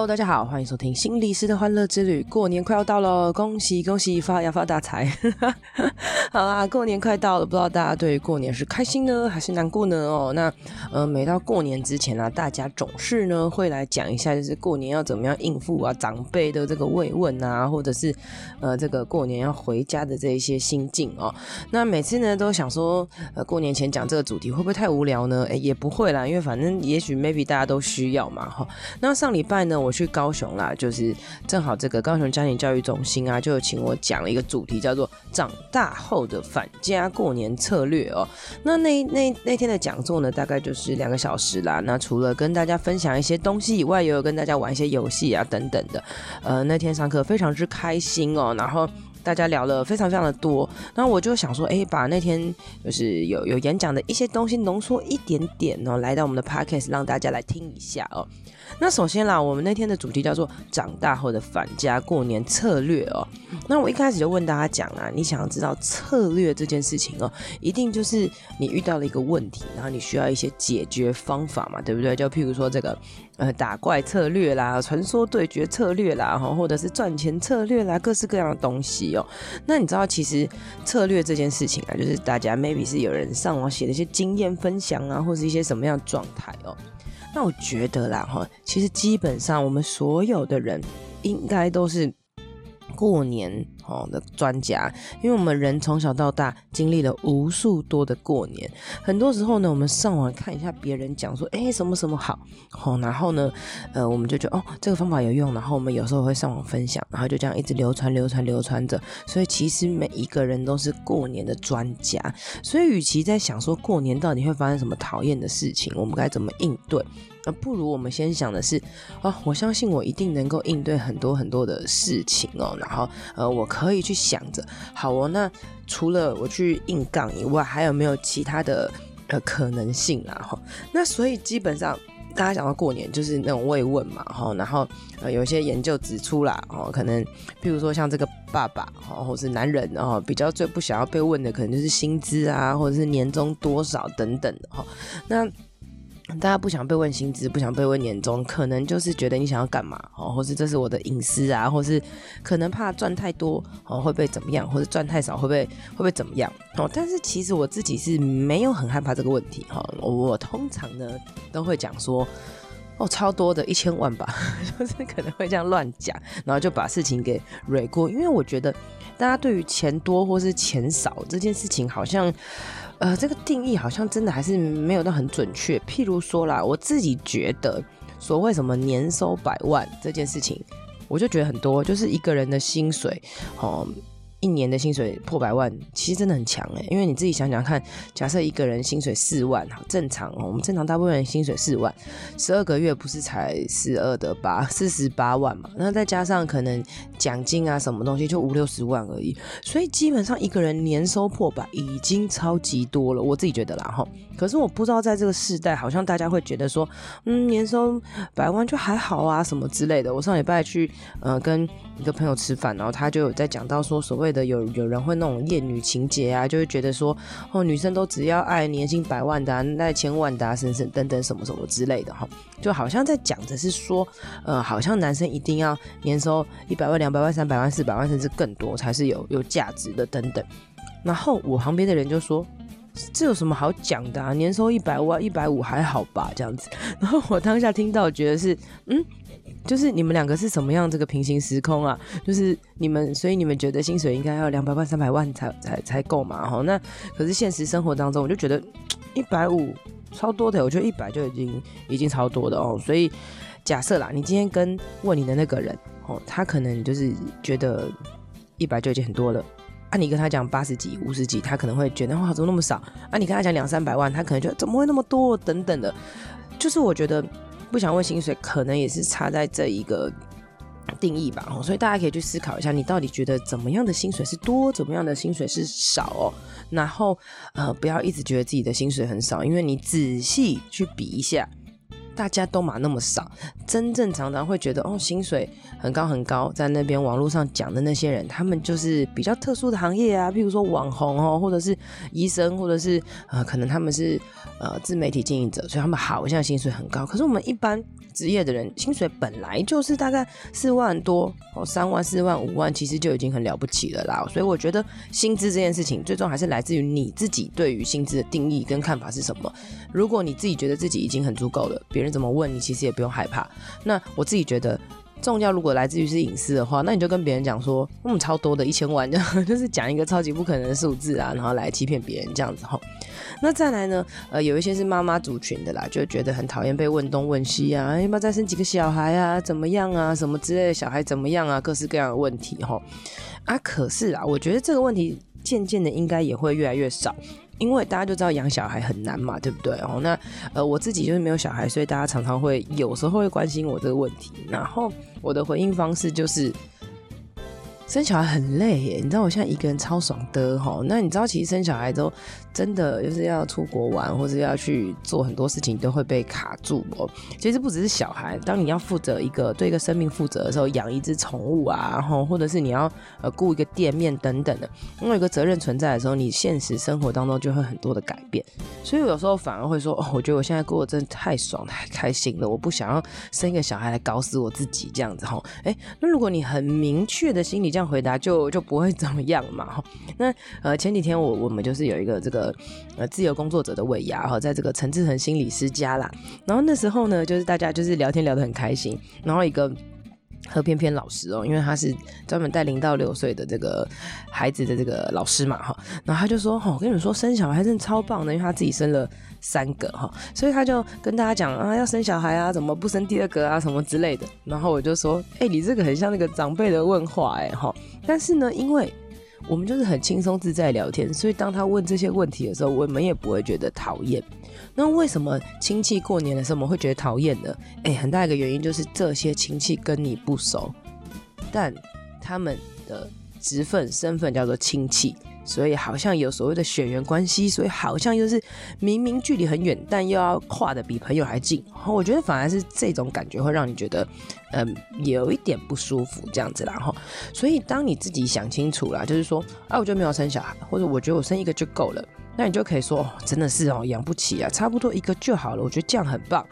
Hello，大家好，欢迎收听心理师的欢乐之旅。过年快要到了，恭喜恭喜，发呀发大财！好啦，过年快到了，不知道大家对于过年是开心呢，还是难过呢？哦，那呃，每到过年之前呢、啊，大家总是呢会来讲一下，就是过年要怎么样应付啊，长辈的这个慰问啊，或者是呃，这个过年要回家的这一些心境哦。那每次呢都想说，呃，过年前讲这个主题会不会太无聊呢？哎，也不会啦，因为反正也许 maybe 大家都需要嘛，哈。那上礼拜呢，我我去高雄啦，就是正好这个高雄家庭教育中心啊，就请我讲了一个主题，叫做“长大后的返家过年策略”哦。那那那那天的讲座呢，大概就是两个小时啦。那除了跟大家分享一些东西以外，也有跟大家玩一些游戏啊等等的。呃，那天上课非常之开心哦，然后大家聊了非常非常的多。然后我就想说，哎，把那天就是有有演讲的一些东西浓缩一点点哦，来到我们的 podcast 让大家来听一下哦。那首先啦，我们那天的主题叫做“长大后的返家过年策略”哦。那我一开始就问大家讲啊，你想要知道策略这件事情哦，一定就是你遇到了一个问题，然后你需要一些解决方法嘛，对不对？就譬如说这个呃打怪策略啦、传说对决策略啦，哈，或者是赚钱策略啦，各式各样的东西哦。那你知道其实策略这件事情啊，就是大家 maybe 是有人上网写的一些经验分享啊，或是一些什么样的状态哦。那我觉得啦，哈，其实基本上我们所有的人应该都是过年哦的专家，因为我们人从小到大经历了无数多的过年，很多时候呢，我们上网看一下别人讲说，哎，什么什么好，哦，然后呢，呃，我们就觉得哦，这个方法有用，然后我们有时候会上网分享，然后就这样一直流传、流传、流传着。所以其实每一个人都是过年的专家，所以与其在想说过年到底会发生什么讨厌的事情，我们该怎么应对？呃，不如我们先想的是，哦，我相信我一定能够应对很多很多的事情哦。然后，呃，我可可以去想着，好哦，那除了我去硬杠以外，还有没有其他的呃可能性啊？哈，那所以基本上大家讲到过年就是那种慰问嘛，哈。然后，呃，有些研究指出啦，哦，可能譬如说像这个爸爸，哈，或是男人，哦，比较最不想要被问的，可能就是薪资啊，或者是年终多少等等的，哈。那大家不想被问薪资，不想被问年终，可能就是觉得你想要干嘛哦，或是这是我的隐私啊，或是可能怕赚太多哦会被怎么样，或者赚太少会不会会不会怎么样哦？但是其实我自己是没有很害怕这个问题哈。我通常呢都会讲说哦，超多的一千万吧，就是可能会这样乱讲，然后就把事情给蕊过，因为我觉得大家对于钱多或是钱少这件事情好像。呃，这个定义好像真的还是没有到很准确。譬如说啦，我自己觉得，所谓什么年收百万这件事情，我就觉得很多，就是一个人的薪水，哦。一年的薪水破百万，其实真的很强诶，因为你自己想想看，假设一个人薪水四万，好正常哦，我们正常大部分人薪水四万，十二个月不是才十二的八，四十八万嘛，那再加上可能奖金啊什么东西，就五六十万而已，所以基本上一个人年收破百已经超级多了，我自己觉得啦哈。可是我不知道在这个世代，好像大家会觉得说，嗯，年收百万就还好啊什么之类的。我上礼拜去呃跟一个朋友吃饭，然后他就有在讲到说，所谓的有有人会那种厌女情节啊，就会觉得说，哦，女生都只要爱年薪百万的、啊，爱千万的、啊，等等等等什么什么之类的哈，就好像在讲的是说，呃，好像男生一定要年收一百万、两百万、三百万、四百万，甚至更多才是有有价值的等等。然后我旁边的人就说，这有什么好讲的啊？年收一百万、一百五还好吧，这样子。然后我当下听到，觉得是，嗯。就是你们两个是什么样这个平行时空啊？就是你们，所以你们觉得薪水应该要两百万、三百万才才才够嘛？哈，那可是现实生活当中，我就觉得一百五超多的，我觉得一百就已经已经超多的哦。所以假设啦，你今天跟问你的那个人哦，他可能就是觉得一百就已经很多了啊。你跟他讲八十几、五十几，他可能会觉得哇，怎么那么少啊？你跟他讲两三百万，他可能觉得怎么会那么多等等的。就是我觉得。不想问薪水，可能也是差在这一个定义吧。所以大家可以去思考一下，你到底觉得怎么样的薪水是多，怎么样的薪水是少哦？然后呃，不要一直觉得自己的薪水很少，因为你仔细去比一下，大家都嘛那么少，真正常常会觉得哦，薪水很高很高，在那边网络上讲的那些人，他们就是比较特殊的行业啊，譬如说网红哦，或者是医生，或者是呃，可能他们是呃自媒体经营者，所以他们好像薪水很高。可是我们一般职业的人，薪水本来就是大概四万多哦，三万、四万、五万，其实就已经很了不起了啦。所以我觉得薪资这件事情，最终还是来自于你自己对于薪资的定义跟看法是什么。如果你自己觉得自己已经很足够了，别人怎么问你，其实也不用害怕。那我自己觉得，重要如果来自于是隐私的话，那你就跟别人讲说，嗯，超多的一千万，就是讲一个超级不可能的数字啊，然后来欺骗别人这样子哈。那再来呢，呃，有一些是妈妈族群的啦，就觉得很讨厌被问东问西啊，要不要再生几个小孩啊，怎么样啊，什么之类的小孩怎么样啊，各式各样的问题哈。啊，可是啊，我觉得这个问题渐渐的应该也会越来越少。因为大家就知道养小孩很难嘛，对不对？哦，那呃，我自己就是没有小孩，所以大家常常会有时候会关心我这个问题，然后我的回应方式就是。生小孩很累耶，你知道我现在一个人超爽的齁。那你知道其实生小孩都真的就是要出国玩，或者要去做很多事情都会被卡住哦。其实不只是小孩，当你要负责一个对一个生命负责的时候，养一只宠物啊，然后，或者是你要呃顾一个店面等等的，因为有个责任存在的时候，你现实生活当中就会很多的改变。所以有时候反而会说，哦，我觉得我现在过得真的太爽太开心了，我不想要生一个小孩来搞死我自己这样子哈。哎，那如果你很明确的心理这样。样回答就就不会 怎么样嘛。那呃前几天我我们就是有一个这个呃自由工作者的尾牙哈，在这个陈志恒心理师家啦。然后那时候呢，就是大家就是聊天聊得很开心。然后一个何翩翩老师哦，因为他是专门带零到六岁的这个孩子的这个老师嘛哈。然后他就说：“哦，我跟你们说，生小孩真的超棒的，因为他自己生了三个哈，所以他就跟大家讲啊，要生小孩啊，怎么不生第二个啊，什么之类的。”然后我就说：“哎，你这个很像那个长辈的问话哎哈。”但是呢，因为我们就是很轻松自在聊天，所以当他问这些问题的时候，我们也不会觉得讨厌。那为什么亲戚过年的时候我们会觉得讨厌呢？诶，很大一个原因就是这些亲戚跟你不熟，但他们的职份身份叫做亲戚。所以好像有所谓的血缘关系，所以好像又是明明距离很远，但又要跨得比朋友还近。我觉得反而是这种感觉会让你觉得，嗯，有一点不舒服这样子啦。哈，所以当你自己想清楚了，就是说，啊，我就没有生小孩，或者我觉得我生一个就够了，那你就可以说，哦，真的是哦，养不起啊，差不多一个就好了。我觉得这样很棒。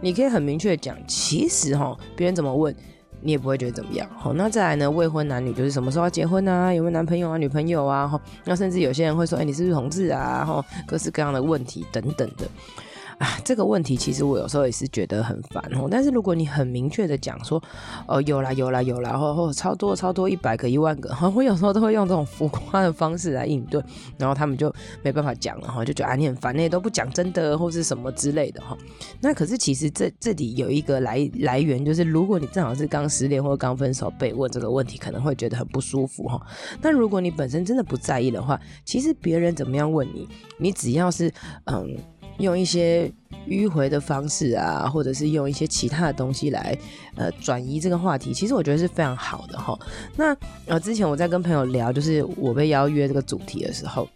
你可以很明确讲，其实哈，别人怎么问。你也不会觉得怎么样，好，那再来呢？未婚男女就是什么时候要结婚啊？有没有男朋友啊、女朋友啊？哈，那甚至有些人会说，哎，你是不是同志啊？哈，各式各样的问题等等的。啊，这个问题其实我有时候也是觉得很烦哦。但是如果你很明确的讲说，哦，有啦有啦有啦，然后超多超多一百个一万个，我有时候都会用这种浮夸的方式来应对，然后他们就没办法讲了哈，就觉得啊你很烦，那都不讲真的或是什么之类的哈。那可是其实这这里有一个来来源，就是如果你正好是刚失恋或者刚分手被问这个问题，可能会觉得很不舒服哈。那如果你本身真的不在意的话，其实别人怎么样问你，你只要是嗯。用一些迂回的方式啊，或者是用一些其他的东西来呃转移这个话题，其实我觉得是非常好的哈。那呃之前我在跟朋友聊，就是我被邀约这个主题的时候，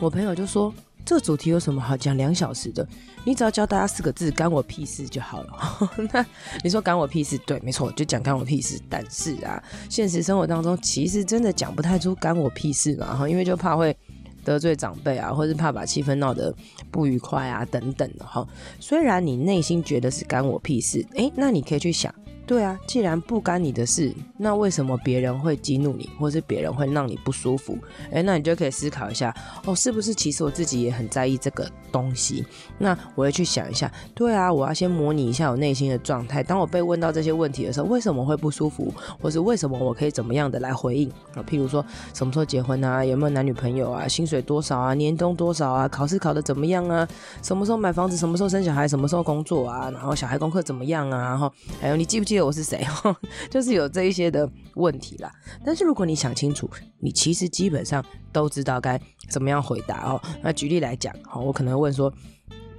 我朋友就说，这个主题有什么好讲两小时的？你只要教大家四个字，干我屁事就好了。那你说干我屁事？对，没错，就讲干我屁事。但是啊，现实生活当中其实真的讲不太出干我屁事嘛，哈，因为就怕会。得罪长辈啊，或是怕把气氛闹得不愉快啊，等等的哈。虽然你内心觉得是干我屁事，诶，那你可以去想。对啊，既然不干你的事，那为什么别人会激怒你，或是别人会让你不舒服？诶，那你就可以思考一下，哦，是不是其实我自己也很在意这个东西？那我会去想一下，对啊，我要先模拟一下我内心的状态。当我被问到这些问题的时候，为什么会不舒服，或是为什么我可以怎么样的来回应？啊，譬如说什么时候结婚啊，有没有男女朋友啊，薪水多少啊，年终多少啊，考试考得怎么样啊，什么时候买房子，什么时候生小孩，什么时候工作啊，然后小孩功课怎么样啊，然后还有你记不记我是谁？哦 就是有这一些的问题啦。但是如果你想清楚，你其实基本上都知道该怎么样回答哦。那举例来讲，好，我可能问说，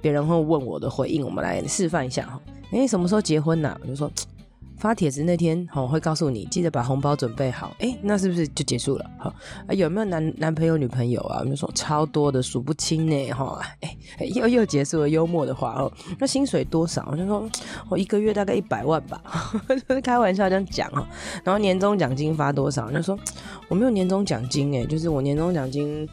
别人会问我的回应，我们来示范一下哈。诶，什么时候结婚呢？我就说，发帖子那天，哈，会告诉你记得把红包准备好。哎，那是不是就结束了？哈，有没有男男朋友、女朋友啊？我们说超多的，数不清呢，哈。哎，又又结束了。幽默的话哦，那薪水多少？我就说我一个月大概一百万吧，就是开玩笑这样讲哈。然后年终奖金发多少？就说我没有年终奖金，哎，就是我年终奖金。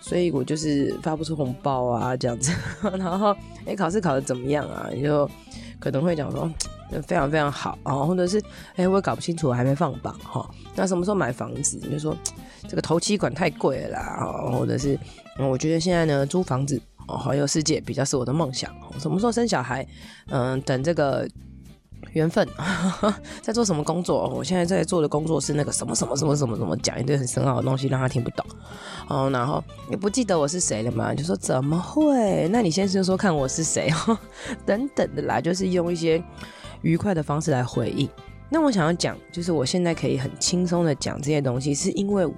所以我就是发不出红包啊，这样子。然后，哎，考试考得怎么样啊？你就可能会讲说，非常非常好啊，或者是，哎，我也搞不清楚，我还没放榜哈。那什么时候买房子？你就说这个头期款太贵了啦，或者是，我觉得现在呢，租房子哦，环游世界比较是我的梦想。什么时候生小孩？嗯，等这个。缘分 在做什么工作？我现在在做的工作是那个什么什么什么什么什么，讲一堆很深奥的东西，让他听不懂。哦，然后也不记得我是谁了嘛？就说怎么会？那你先说说看我是谁哦，等等的啦，就是用一些愉快的方式来回应。那我想要讲，就是我现在可以很轻松的讲这些东西，是因为。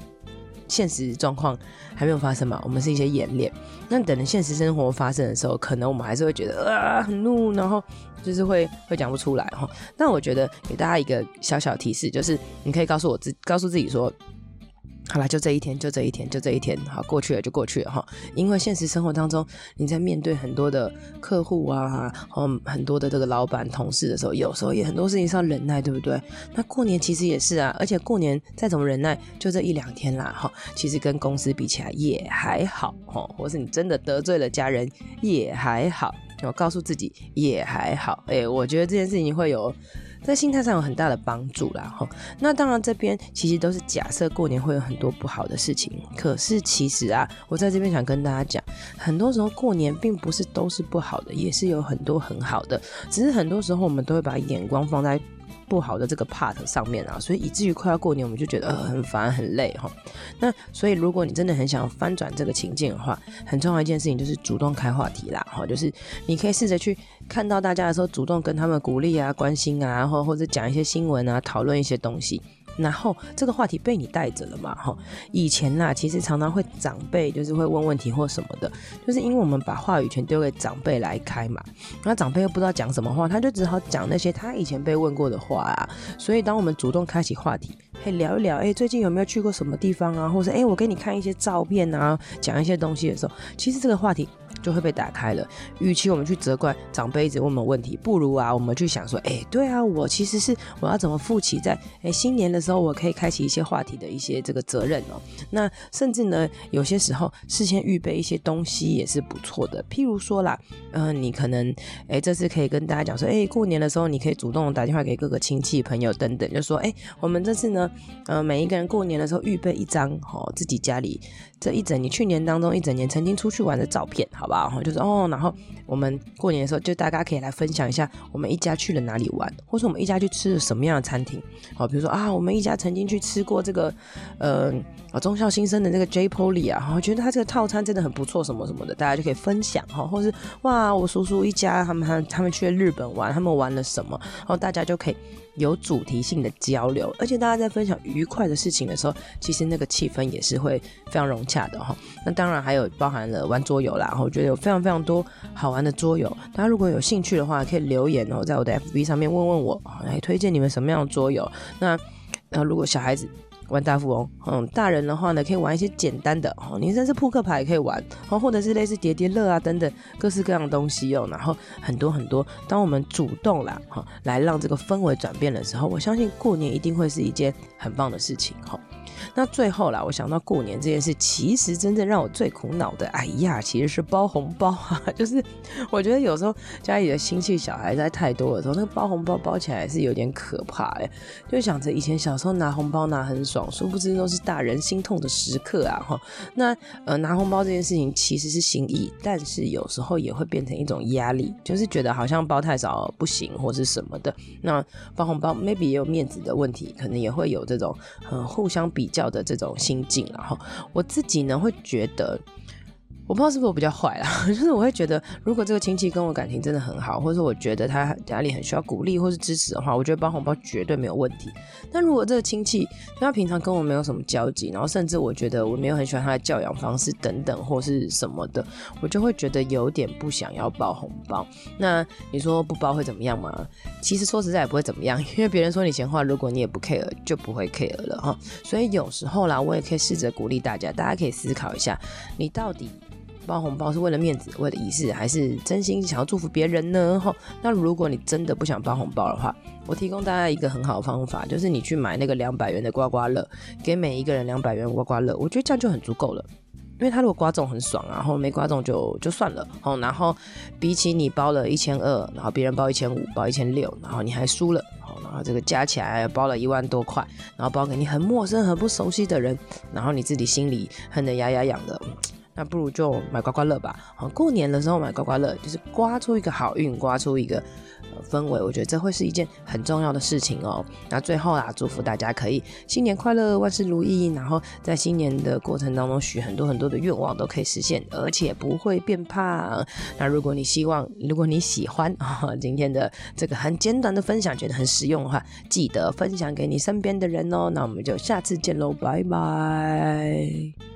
现实状况还没有发生嘛？我们是一些演练。那等现实生活发生的时候，可能我们还是会觉得啊很怒，然后就是会会讲不出来哈。那我觉得给大家一个小小提示，就是你可以告诉我自告诉自己说。好了，就这一天，就这一天，就这一天，好，过去了就过去了哈。因为现实生活当中，你在面对很多的客户啊，嗯，很多的这个老板、同事的时候，有时候也很多事情是要忍耐，对不对？那过年其实也是啊，而且过年再怎么忍耐，就这一两天啦，哈，其实跟公司比起来也还好，哈，或是你真的得罪了家人也还好，我告诉自己也还好，哎，我觉得这件事情会有。在心态上有很大的帮助啦，哈。那当然，这边其实都是假设过年会有很多不好的事情。可是其实啊，我在这边想跟大家讲，很多时候过年并不是都是不好的，也是有很多很好的。只是很多时候我们都会把眼光放在。不好的这个 part 上面啊，所以以至于快要过年，我们就觉得呃很烦很累哈。那所以如果你真的很想翻转这个情境的话，很重要一件事情就是主动开话题啦哈，就是你可以试着去看到大家的时候，主动跟他们鼓励啊、关心啊，然后或者讲一些新闻啊，讨论一些东西。然后这个话题被你带着了嘛？哈，以前呐，其实常常会长辈就是会问问题或什么的，就是因为我们把话语权丢给长辈来开嘛，那长辈又不知道讲什么话，他就只好讲那些他以前被问过的话啊。所以当我们主动开启话题，可以聊一聊，哎，最近有没有去过什么地方啊？或者哎，我给你看一些照片啊，讲一些东西的时候，其实这个话题。就会被打开了。与其我们去责怪长辈一直问我们问题，不如啊，我们去想说，哎，对啊，我其实是我要怎么负起在哎新年的时候，我可以开启一些话题的一些这个责任哦。那甚至呢，有些时候事先预备一些东西也是不错的。譬如说啦，嗯、你可能哎这次可以跟大家讲说，哎，过年的时候你可以主动打电话给各个亲戚朋友等等，就说，哎，我们这次呢，呃，每一个人过年的时候预备一张哦，自己家里这一整年去年当中一整年曾经出去玩的照片，好不好就是哦，然后我们过年的时候，就大家可以来分享一下我们一家去了哪里玩，或是我们一家去吃了什么样的餐厅。好，比如说啊，我们一家曾经去吃过这个呃忠孝新生的那个 J Polly 啊，我觉得他这个套餐真的很不错，什么什么的，大家就可以分享哈，或是哇，我叔叔一家他们他他们去日本玩，他们玩了什么，然后大家就可以。有主题性的交流，而且大家在分享愉快的事情的时候，其实那个气氛也是会非常融洽的哈。那当然还有包含了玩桌游啦，然后我觉得有非常非常多好玩的桌游。大家如果有兴趣的话，可以留言哦，在我的 FB 上面问问我，来推荐你们什么样的桌游。那那如果小孩子。玩大富翁，嗯，大人的话呢，可以玩一些简单的哦，你甚至扑克牌也可以玩，哦，或者是类似叠叠乐啊等等各式各样的东西哦，然后很多很多。当我们主动啦，哈，来让这个氛围转变的时候，我相信过年一定会是一件很棒的事情，哈。那最后啦，我想到过年这件事，其实真正让我最苦恼的，哎呀，其实是包红包啊。就是我觉得有时候家里的亲戚小孩在太多的时候，那个包红包包起来是有点可怕哎。就想着以前小时候拿红包拿很爽，殊不知都是大人心痛的时刻啊哈。那呃拿红包这件事情其实是心意，但是有时候也会变成一种压力，就是觉得好像包太少不行或是什么的。那包红包 maybe 也有面子的问题，可能也会有这种呃互相比。较的这种心境，然后我自己呢会觉得，我不知道是不是我比较坏啦，就是我会觉得，如果这个亲戚跟我感情真的很好，或者说我觉得他家里很需要鼓励或是支持的话，我觉得包红包绝对没有问题。但如果这个亲戚他平常跟我没有什么交集，然后甚至我觉得我没有很喜欢他的教养方式等等或是什么的，我就会觉得有点不想要包红包。那你说不包会怎么样吗？其实说实在也不会怎么样，因为别人说你闲话，如果你也不 care，就不会 care 了哈。所以有时候啦，我也可以试着鼓励大家，大家可以思考一下，你到底。包红包是为了面子，为了仪式，还是真心想要祝福别人呢？哈，那如果你真的不想包红包的话，我提供大家一个很好的方法，就是你去买那个两百元的刮刮乐，给每一个人两百元刮刮乐，我觉得这样就很足够了。因为他如果刮中很爽啊，然后没刮中就就算了。哦，然后比起你包了一千二，然后别人包一千五，包一千六，然后你还输了，好，然后这个加起来包了一万多块，然后包给你很陌生、很不熟悉的人，然后你自己心里恨得牙痒痒的。那不如就买刮刮乐吧。好，过年的时候买刮刮乐，就是刮出一个好运，刮出一个氛围。我觉得这会是一件很重要的事情哦。那最后啊，祝福大家可以新年快乐，万事如意。然后在新年的过程当中，许很多很多的愿望都可以实现，而且不会变胖。那如果你希望，如果你喜欢啊，今天的这个很简短的分享，觉得很实用的话，记得分享给你身边的人哦。那我们就下次见喽，拜拜。